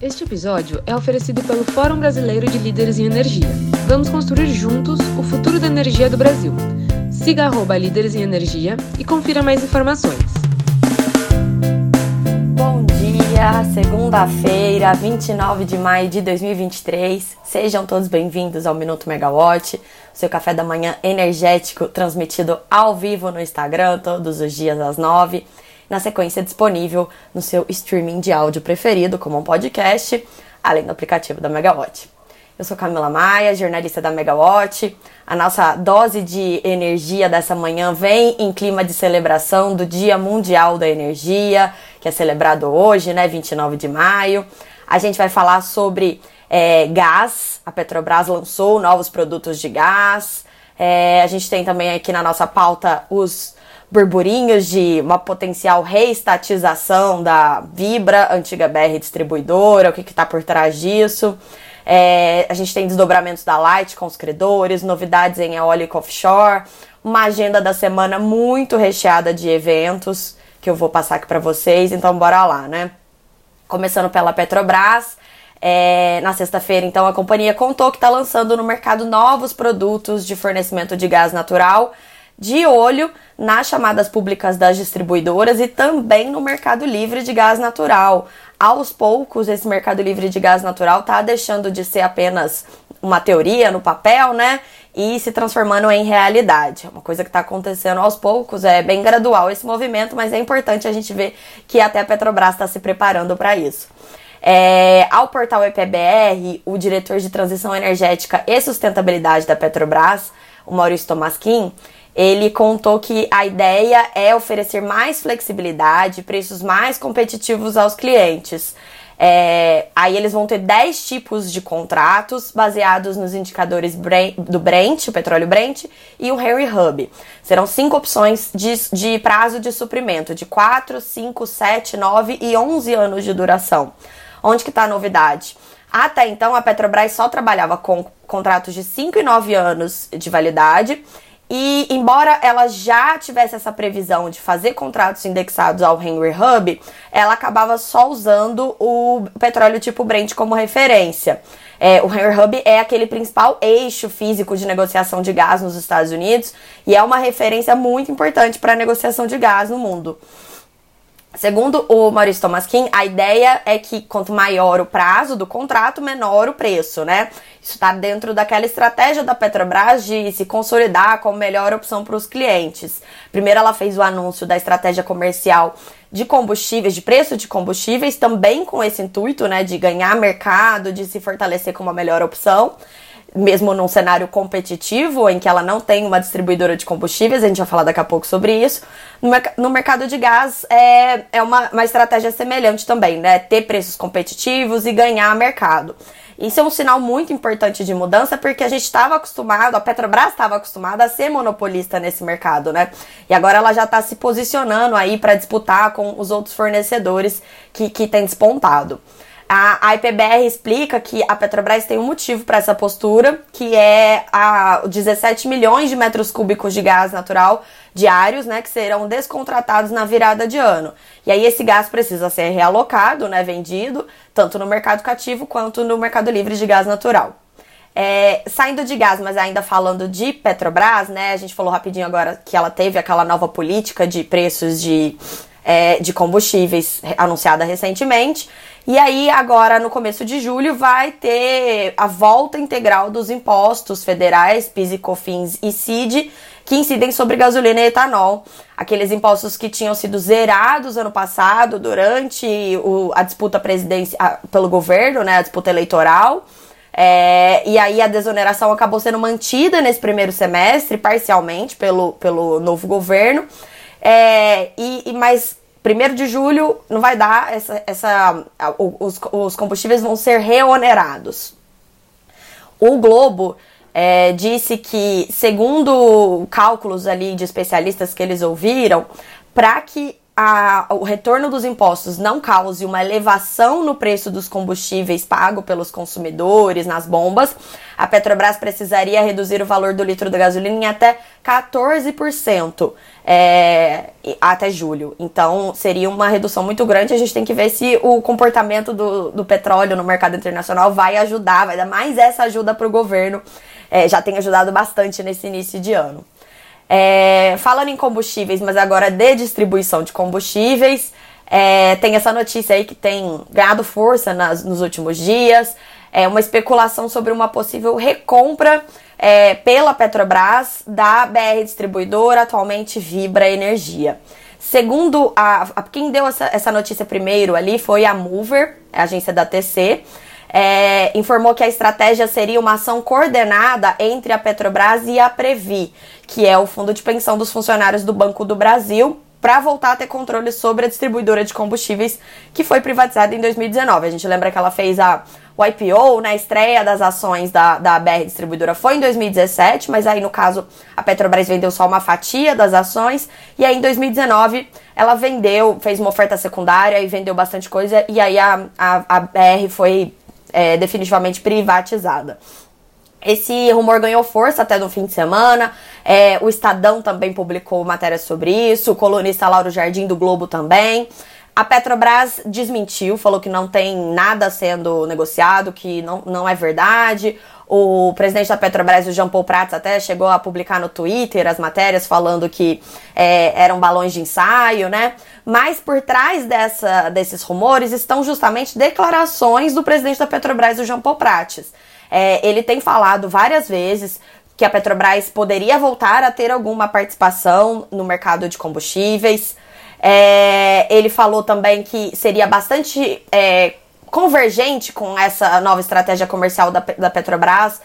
Este episódio é oferecido pelo Fórum Brasileiro de Líderes em Energia. Vamos construir juntos o futuro da energia do Brasil. Siga arroba Líderes em Energia e confira mais informações. Bom dia, segunda-feira, 29 de maio de 2023. Sejam todos bem-vindos ao Minuto Megawatt, seu café da manhã energético transmitido ao vivo no Instagram todos os dias às 9 na sequência disponível no seu streaming de áudio preferido, como um podcast, além do aplicativo da Megawatt. Eu sou Camila Maia, jornalista da Megawatt. A nossa dose de energia dessa manhã vem em clima de celebração do Dia Mundial da Energia, que é celebrado hoje, né, 29 de maio. A gente vai falar sobre é, gás. A Petrobras lançou novos produtos de gás. É, a gente tem também aqui na nossa pauta os burburinhos de uma potencial reestatização da Vibra, antiga BR distribuidora, o que está por trás disso. É, a gente tem desdobramentos da Light com os credores, novidades em eólica offshore, uma agenda da semana muito recheada de eventos que eu vou passar aqui para vocês, então bora lá, né? Começando pela Petrobras, é, na sexta-feira, então, a companhia contou que está lançando no mercado novos produtos de fornecimento de gás natural de olho nas chamadas públicas das distribuidoras e também no mercado livre de gás natural. Aos poucos, esse mercado livre de gás natural está deixando de ser apenas uma teoria no papel, né? E se transformando em realidade. É uma coisa que está acontecendo aos poucos, é bem gradual esse movimento, mas é importante a gente ver que até a Petrobras está se preparando para isso. É, ao portal EPBR, o diretor de transição energética e sustentabilidade da Petrobras, o Maurício Tomasquim, ele contou que a ideia é oferecer mais flexibilidade, preços mais competitivos aos clientes. É, aí eles vão ter 10 tipos de contratos baseados nos indicadores do Brent, o petróleo Brent, e o Henry Hub. Serão cinco opções de, de prazo de suprimento, de 4, 5, 7, 9 e 11 anos de duração. Onde que está a novidade? Até então, a Petrobras só trabalhava com contratos de 5 e 9 anos de validade e embora ela já tivesse essa previsão de fazer contratos indexados ao Henry Hub, ela acabava só usando o petróleo tipo Brent como referência. É, o Henry Hub é aquele principal eixo físico de negociação de gás nos Estados Unidos e é uma referência muito importante para a negociação de gás no mundo. Segundo o Maurício Tomaskin, a ideia é que quanto maior o prazo do contrato, menor o preço, né? Isso está dentro daquela estratégia da Petrobras de se consolidar como melhor opção para os clientes. Primeiro, ela fez o anúncio da estratégia comercial de combustíveis, de preço de combustíveis, também com esse intuito, né, de ganhar mercado, de se fortalecer como a melhor opção mesmo num cenário competitivo, em que ela não tem uma distribuidora de combustíveis, a gente vai falar daqui a pouco sobre isso. No, mercado de gás é, é uma, uma estratégia semelhante também, né? Ter preços competitivos e ganhar mercado. Isso é um sinal muito importante de mudança, porque a gente estava acostumado, a Petrobras estava acostumada a ser monopolista nesse mercado, né? E agora ela já está se posicionando aí para disputar com os outros fornecedores que, que têm despontado. A, a IPBR explica que a Petrobras tem um motivo para essa postura, que é a 17 milhões de metros cúbicos de gás natural diários, né, que serão descontratados na virada de ano. E aí esse gás precisa ser realocado, né, vendido, tanto no mercado cativo quanto no mercado livre de gás natural. É, saindo de gás, mas ainda falando de Petrobras, né? A gente falou rapidinho agora que ela teve aquela nova política de preços de, é, de combustíveis anunciada recentemente. E aí, agora, no começo de julho, vai ter a volta integral dos impostos federais, PIS e COFINS e CID, que incidem sobre gasolina e etanol. Aqueles impostos que tinham sido zerados ano passado durante o, a disputa presidencial pelo governo, né, a disputa eleitoral. É, e aí a desoneração acabou sendo mantida nesse primeiro semestre, parcialmente, pelo, pelo novo governo. É, e, e, mas 1 de julho não vai dar, essa, essa, os, os combustíveis vão ser reonerados. O Globo é, disse que, segundo cálculos ali de especialistas que eles ouviram, para que a, o retorno dos impostos não cause uma elevação no preço dos combustíveis pago pelos consumidores nas bombas, a Petrobras precisaria reduzir o valor do litro da gasolina em até 14% é, até julho. Então seria uma redução muito grande. A gente tem que ver se o comportamento do, do petróleo no mercado internacional vai ajudar, vai dar mais essa ajuda para o governo. É, já tem ajudado bastante nesse início de ano. É, falando em combustíveis, mas agora de distribuição de combustíveis, é, tem essa notícia aí que tem ganhado força nas, nos últimos dias. É uma especulação sobre uma possível recompra é, pela Petrobras da BR Distribuidora, atualmente Vibra Energia. Segundo a, a quem deu essa, essa notícia primeiro ali foi a Mover, a agência da TC é, informou que a estratégia seria uma ação coordenada entre a Petrobras e a Previ, que é o fundo de pensão dos funcionários do Banco do Brasil, para voltar a ter controle sobre a distribuidora de combustíveis que foi privatizada em 2019. A gente lembra que ela fez a o IPO, né, a estreia das ações da, da BR Distribuidora foi em 2017, mas aí no caso a Petrobras vendeu só uma fatia das ações, e aí em 2019 ela vendeu, fez uma oferta secundária e vendeu bastante coisa, e aí a, a, a BR foi é, definitivamente privatizada. Esse rumor ganhou força até no fim de semana. É, o Estadão também publicou matéria sobre isso. O colunista Lauro Jardim do Globo também. A Petrobras desmentiu, falou que não tem nada sendo negociado, que não, não é verdade. O presidente da Petrobras, o Jean Paul Prats, até chegou a publicar no Twitter as matérias falando que é, eram balões de ensaio, né? Mas por trás dessa, desses rumores estão justamente declarações do presidente da Petrobras, o Jean Paul Prats. É, ele tem falado várias vezes que a Petrobras poderia voltar a ter alguma participação no mercado de combustíveis. É, ele falou também que seria bastante é, convergente com essa nova estratégia comercial da, da Petrobras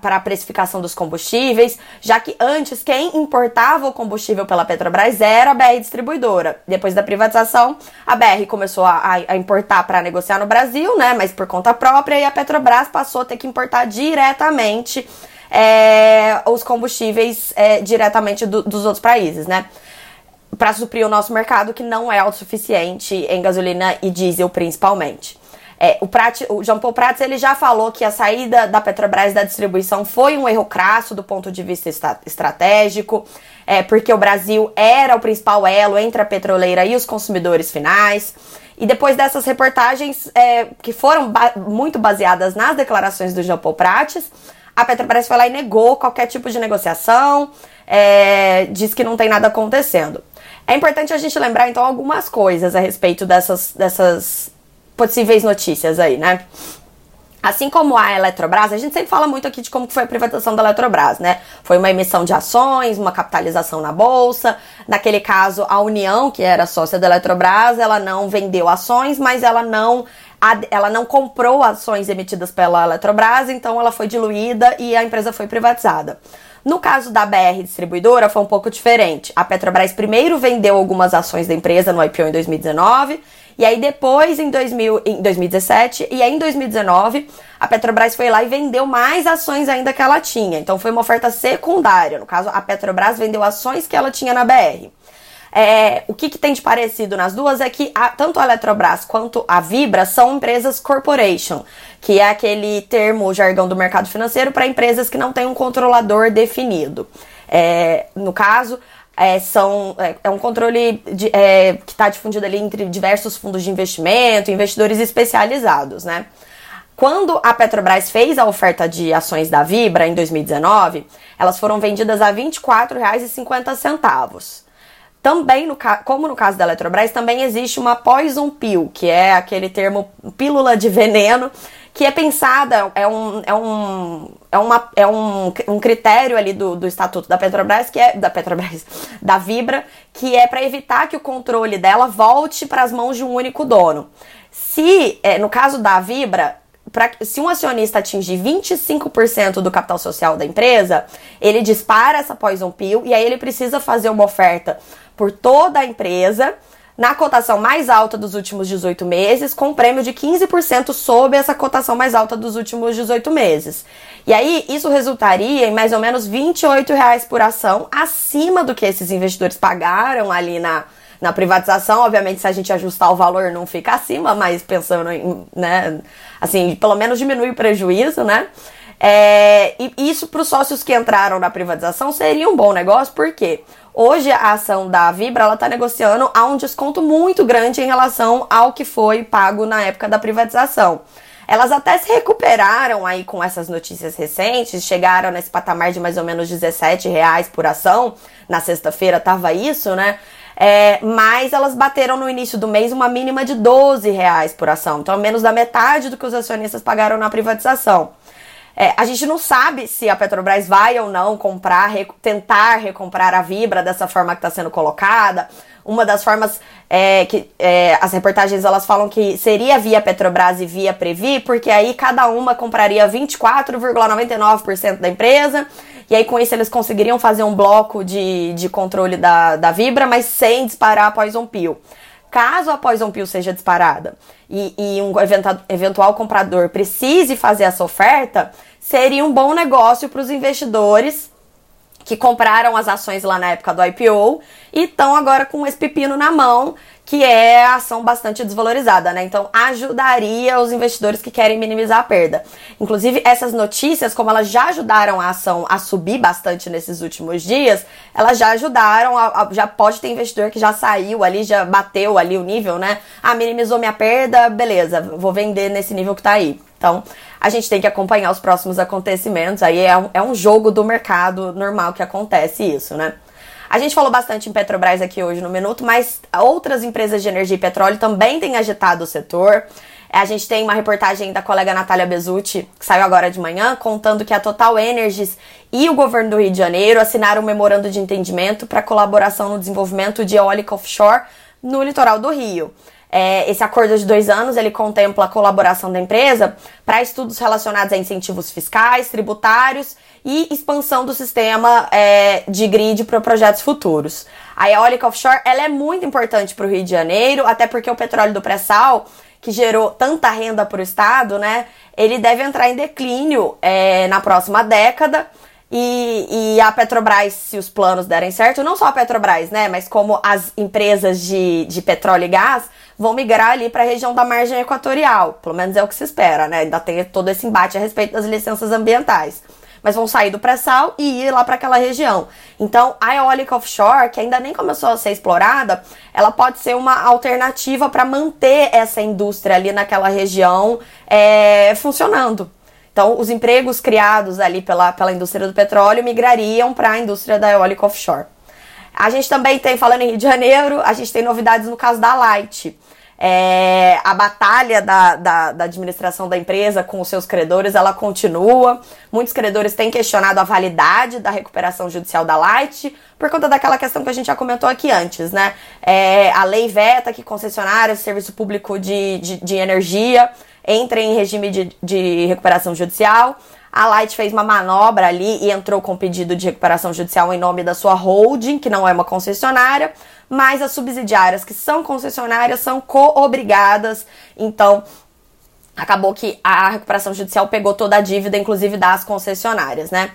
para a precificação dos combustíveis, já que antes quem importava o combustível pela Petrobras era a BR Distribuidora. Depois da privatização, a BR começou a, a importar para negociar no Brasil, né, mas por conta própria, e a Petrobras passou a ter que importar diretamente é, os combustíveis é, diretamente do, dos outros países, né para suprir o nosso mercado que não é autossuficiente em gasolina e diesel principalmente. É, o, Prat, o Jean Paul Prats ele já falou que a saída da Petrobras da distribuição foi um erro crasso do ponto de vista estratégico, é, porque o Brasil era o principal elo entre a petroleira e os consumidores finais. E depois dessas reportagens é, que foram ba muito baseadas nas declarações do Jean Paul Prats, a Petrobras foi lá e negou qualquer tipo de negociação, é, diz que não tem nada acontecendo. É importante a gente lembrar então algumas coisas a respeito dessas, dessas possíveis notícias aí, né? Assim como a Eletrobras, a gente sempre fala muito aqui de como foi a privatização da Eletrobras, né? Foi uma emissão de ações, uma capitalização na bolsa. Naquele caso, a União, que era sócia da Eletrobras, ela não vendeu ações, mas ela não ela não comprou ações emitidas pela Eletrobras, então ela foi diluída e a empresa foi privatizada. No caso da BR Distribuidora, foi um pouco diferente. A Petrobras primeiro vendeu algumas ações da empresa no IPO em 2019 e aí depois, em, 2000, em 2017, e aí em 2019, a Petrobras foi lá e vendeu mais ações ainda que ela tinha. Então foi uma oferta secundária. No caso, a Petrobras vendeu ações que ela tinha na BR. É, o que, que, tem de parecido nas duas é que a, tanto a Eletrobras quanto a Vibra são empresas corporation, que é aquele termo, jargão do mercado financeiro para empresas que não têm um controlador definido. É, no caso, é, são, é, é, um controle de, é, que está difundido ali entre diversos fundos de investimento, investidores especializados, né? Quando a Petrobras fez a oferta de ações da Vibra em 2019, elas foram vendidas a R$ 24,50. Também, no, como no caso da Eletrobras, também existe uma poison pill, que é aquele termo pílula de veneno, que é pensada, é um, é um, é uma, é um, um critério ali do, do estatuto da Petrobras, que é da Petrobras, da Vibra, que é para evitar que o controle dela volte para as mãos de um único dono. Se, é, no caso da Vibra, pra, se um acionista atingir 25% do capital social da empresa, ele dispara essa poison pill e aí ele precisa fazer uma oferta por toda a empresa na cotação mais alta dos últimos 18 meses, com um prêmio de 15% sobre essa cotação mais alta dos últimos 18 meses. E aí, isso resultaria em mais ou menos 28 reais por ação, acima do que esses investidores pagaram ali na, Na privatização, obviamente, se a gente ajustar o valor, não fica acima, mas pensando em, né, assim, pelo menos diminui o prejuízo, né? É, e isso para os sócios que entraram na privatização seria um bom negócio, porque hoje a ação da Vibra está negociando a um desconto muito grande em relação ao que foi pago na época da privatização. Elas até se recuperaram aí com essas notícias recentes, chegaram nesse patamar de mais ou menos 17 reais por ação. Na sexta-feira tava isso, né? É, mas elas bateram no início do mês uma mínima de 12 reais por ação. Então, menos da metade do que os acionistas pagaram na privatização. É, a gente não sabe se a Petrobras vai ou não comprar, rec tentar recomprar a Vibra dessa forma que está sendo colocada. Uma das formas é, que é, as reportagens elas falam que seria via Petrobras e via Previ, porque aí cada uma compraria 24,99% da empresa. E aí, com isso, eles conseguiriam fazer um bloco de, de controle da, da Vibra, mas sem disparar a Poison Pill. Caso a Poison Pill seja disparada e, e um eventual comprador precise fazer essa oferta, seria um bom negócio para os investidores que compraram as ações lá na época do IPO e estão agora com esse pepino na mão, que é a ação bastante desvalorizada, né? Então ajudaria os investidores que querem minimizar a perda. Inclusive, essas notícias, como elas já ajudaram a ação a subir bastante nesses últimos dias, elas já ajudaram, a, a, já pode ter investidor que já saiu ali, já bateu ali o nível, né? Ah, minimizou minha perda, beleza, vou vender nesse nível que tá aí. Então, a gente tem que acompanhar os próximos acontecimentos. Aí é um, é um jogo do mercado normal que acontece isso, né? A gente falou bastante em Petrobras aqui hoje no Minuto, mas outras empresas de energia e petróleo também têm agitado o setor. A gente tem uma reportagem da colega Natália Bezutti, que saiu agora de manhã, contando que a Total Energies e o governo do Rio de Janeiro assinaram um memorando de entendimento para colaboração no desenvolvimento de eólica offshore no litoral do Rio. É, esse acordo de dois anos ele contempla a colaboração da empresa para estudos relacionados a incentivos fiscais, tributários e expansão do sistema é, de grid para projetos futuros. A eólica offshore ela é muito importante para o Rio de Janeiro, até porque o petróleo do pré-sal que gerou tanta renda para o estado, né? Ele deve entrar em declínio é, na próxima década. E, e, a Petrobras, se os planos derem certo, não só a Petrobras, né? Mas como as empresas de, de petróleo e gás vão migrar ali para a região da margem equatorial. Pelo menos é o que se espera, né? Ainda tem todo esse embate a respeito das licenças ambientais. Mas vão sair do pré-sal e ir lá para aquela região. Então, a eólica offshore, que ainda nem começou a ser explorada, ela pode ser uma alternativa para manter essa indústria ali naquela região é, funcionando. Então, os empregos criados ali pela, pela indústria do petróleo migrariam para a indústria da eólica offshore. A gente também tem, falando em Rio de Janeiro, a gente tem novidades no caso da Light. É, a batalha da, da, da, administração da empresa com os seus credores, ela continua. Muitos credores têm questionado a validade da recuperação judicial da Light, por conta daquela questão que a gente já comentou aqui antes, né? É, a lei veta que concessionários de serviço público de, de, de energia entrem em regime de, de recuperação judicial. A Light fez uma manobra ali e entrou com pedido de recuperação judicial em nome da sua holding, que não é uma concessionária, mas as subsidiárias que são concessionárias são co-obrigadas. Então, acabou que a recuperação judicial pegou toda a dívida, inclusive das concessionárias, né?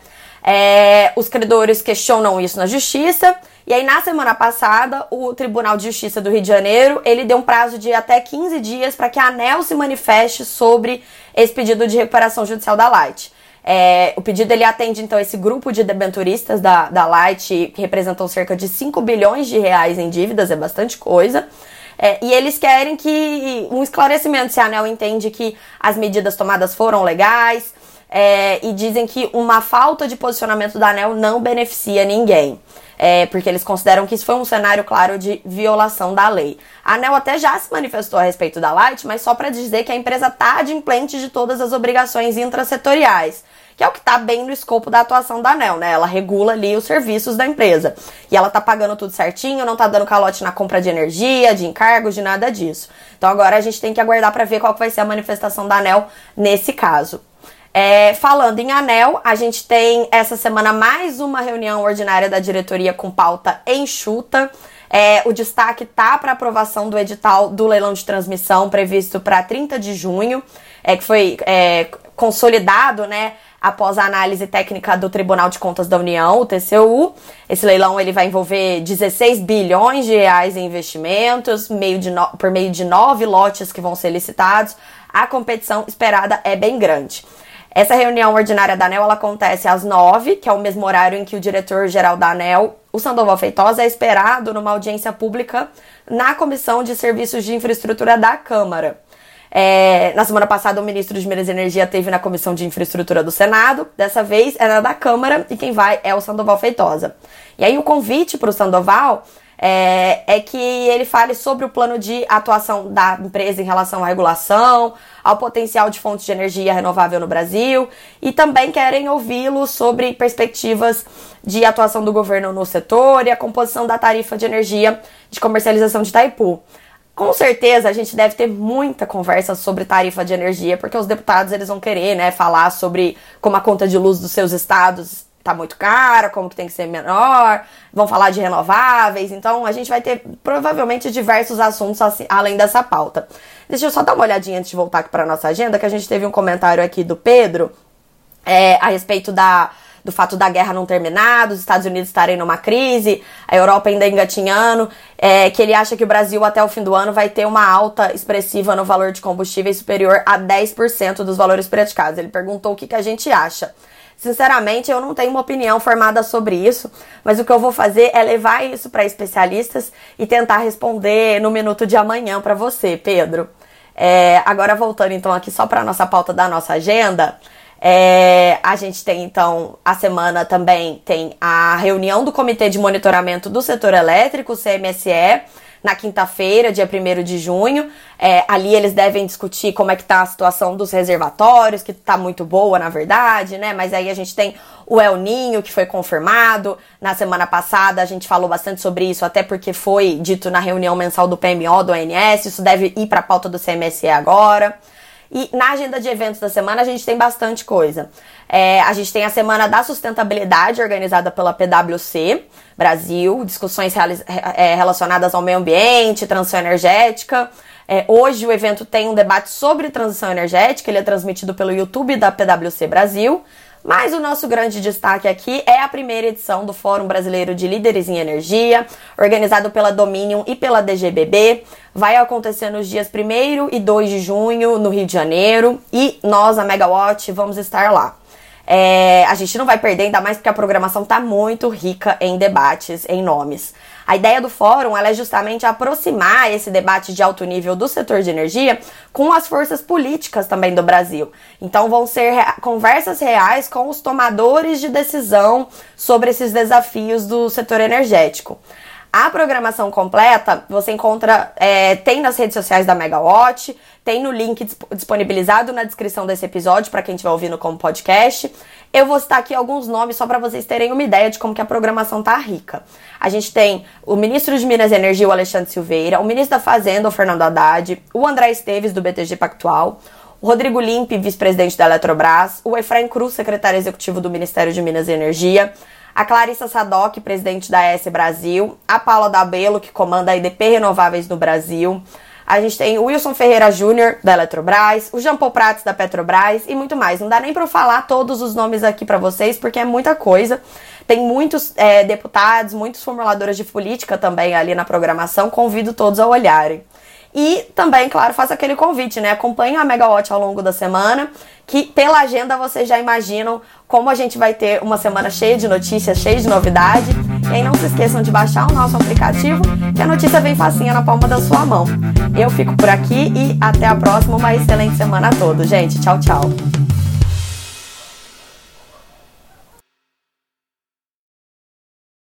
É, os credores questionam isso na justiça. E aí, na semana passada, o Tribunal de Justiça do Rio de Janeiro, ele deu um prazo de até 15 dias para que a ANEL se manifeste sobre esse pedido de recuperação judicial da Light. É, o pedido ele atende então esse grupo de debenturistas da, da Light, que representam cerca de 5 bilhões de reais em dívidas, é bastante coisa. É, e eles querem que um esclarecimento se a ANEL entende que as medidas tomadas foram legais é, e dizem que uma falta de posicionamento da ANEL não beneficia ninguém. É, porque eles consideram que isso foi um cenário claro de violação da lei. A ANEL até já se manifestou a respeito da Light, mas só para dizer que a empresa está adimplente de todas as obrigações intrasetoriais que é o que está bem no escopo da atuação da ANEL, né? Ela regula ali os serviços da empresa. E ela tá pagando tudo certinho, não tá dando calote na compra de energia, de encargos, de nada disso. Então agora a gente tem que aguardar para ver qual que vai ser a manifestação da ANEL nesse caso. É, falando em ANEL, a gente tem essa semana mais uma reunião ordinária da diretoria com pauta enxuta. É, o destaque tá para aprovação do edital do leilão de transmissão previsto para 30 de junho, é, que foi é, consolidado, né? após a análise técnica do Tribunal de Contas da União, o TCU. Esse leilão ele vai envolver 16 bilhões de reais em investimentos, meio no... por meio de nove lotes que vão ser licitados. A competição esperada é bem grande. Essa reunião ordinária da ANEL ela acontece às nove, que é o mesmo horário em que o diretor-geral da ANEL, o Sandoval Feitosa, é esperado numa audiência pública na Comissão de Serviços de Infraestrutura da Câmara. É, na semana passada, o ministro de Minas e Energia teve na Comissão de Infraestrutura do Senado. Dessa vez é na da Câmara e quem vai é o Sandoval Feitosa. E aí, o convite para o Sandoval é, é, que ele fale sobre o plano de atuação da empresa em relação à regulação, ao potencial de fontes de energia renovável no Brasil e também querem ouvi-lo sobre perspectivas de atuação do governo no setor e a composição da tarifa de energia de comercialização de Itaipu. Com certeza a gente deve ter muita conversa sobre tarifa de energia, porque os deputados eles vão querer, né, falar sobre como a conta de luz dos seus estados tá muito cara, como que tem que ser menor, vão falar de renováveis, então a gente vai ter provavelmente diversos assuntos assim, além dessa pauta. Deixa eu só dar uma olhadinha antes de voltar aqui para nossa agenda, que a gente teve um comentário aqui do Pedro é, a respeito da do fato da guerra não terminar, dos Estados Unidos estarem numa crise, a Europa ainda engatinhando, é, que ele acha que o Brasil até o fim do ano vai ter uma alta expressiva no valor de combustíveis superior a 10% dos valores praticados. Ele perguntou o que, que a gente acha. Sinceramente, eu não tenho uma opinião formada sobre isso, mas o que eu vou fazer é levar isso para especialistas e tentar responder no minuto de amanhã para você, Pedro. É, agora voltando então aqui só para nossa pauta da nossa agenda, é, a gente tem então a semana também tem a reunião do Comitê de Monitoramento do Setor Elétrico, CMSE, na quinta-feira, dia 1 de junho. É, ali eles devem discutir como é que tá a situação dos reservatórios, que tá muito boa, na verdade, né? Mas aí a gente tem o El Ninho, que foi confirmado. Na semana passada a gente falou bastante sobre isso, até porque foi dito na reunião mensal do PMO, do ONS. Isso deve ir para a pauta do CMSE agora. E na agenda de eventos da semana a gente tem bastante coisa. É, a gente tem a Semana da Sustentabilidade, organizada pela PwC Brasil, discussões é, relacionadas ao meio ambiente, transição energética. É, hoje o evento tem um debate sobre transição energética, ele é transmitido pelo YouTube da PwC Brasil. Mas o nosso grande destaque aqui é a primeira edição do Fórum Brasileiro de Líderes em Energia, organizado pela Dominion e pela DGBB. Vai acontecer nos dias 1 e 2 de junho, no Rio de Janeiro, e nós, a Megawatt, vamos estar lá. É, a gente não vai perder, ainda mais porque a programação está muito rica em debates, em nomes. A ideia do fórum é justamente aproximar esse debate de alto nível do setor de energia com as forças políticas também do Brasil. Então vão ser conversas reais com os tomadores de decisão sobre esses desafios do setor energético. A programação completa você encontra, é, tem nas redes sociais da Megawatt, tem no link disponibilizado na descrição desse episódio para quem estiver ouvindo como podcast. Eu vou citar aqui alguns nomes só para vocês terem uma ideia de como que a programação tá rica. A gente tem o ministro de Minas e Energia, o Alexandre Silveira, o ministro da Fazenda, o Fernando Haddad, o André Esteves, do BTG Pactual, o Rodrigo Limpe, vice-presidente da Eletrobras, o Efraim Cruz, secretário executivo do Ministério de Minas e Energia, a Clarissa Sadoc, presidente da S Brasil, a Paula Dabelo, que comanda a IDP Renováveis no Brasil. A gente tem o Wilson Ferreira Júnior, da Eletrobras, o Jean Paul Prats, da Petrobras e muito mais. Não dá nem para eu falar todos os nomes aqui para vocês, porque é muita coisa. Tem muitos é, deputados, muitos formuladores de política também ali na programação. Convido todos a olharem. E também, claro, faço aquele convite, né? Acompanhe a Megawatt ao longo da semana, que pela agenda vocês já imaginam como a gente vai ter uma semana cheia de notícias, cheia de novidade. E aí não se esqueçam de baixar o nosso aplicativo, que a notícia vem facinha na palma da sua mão. Eu fico por aqui e até a próxima. Uma excelente semana a todos, gente. Tchau, tchau.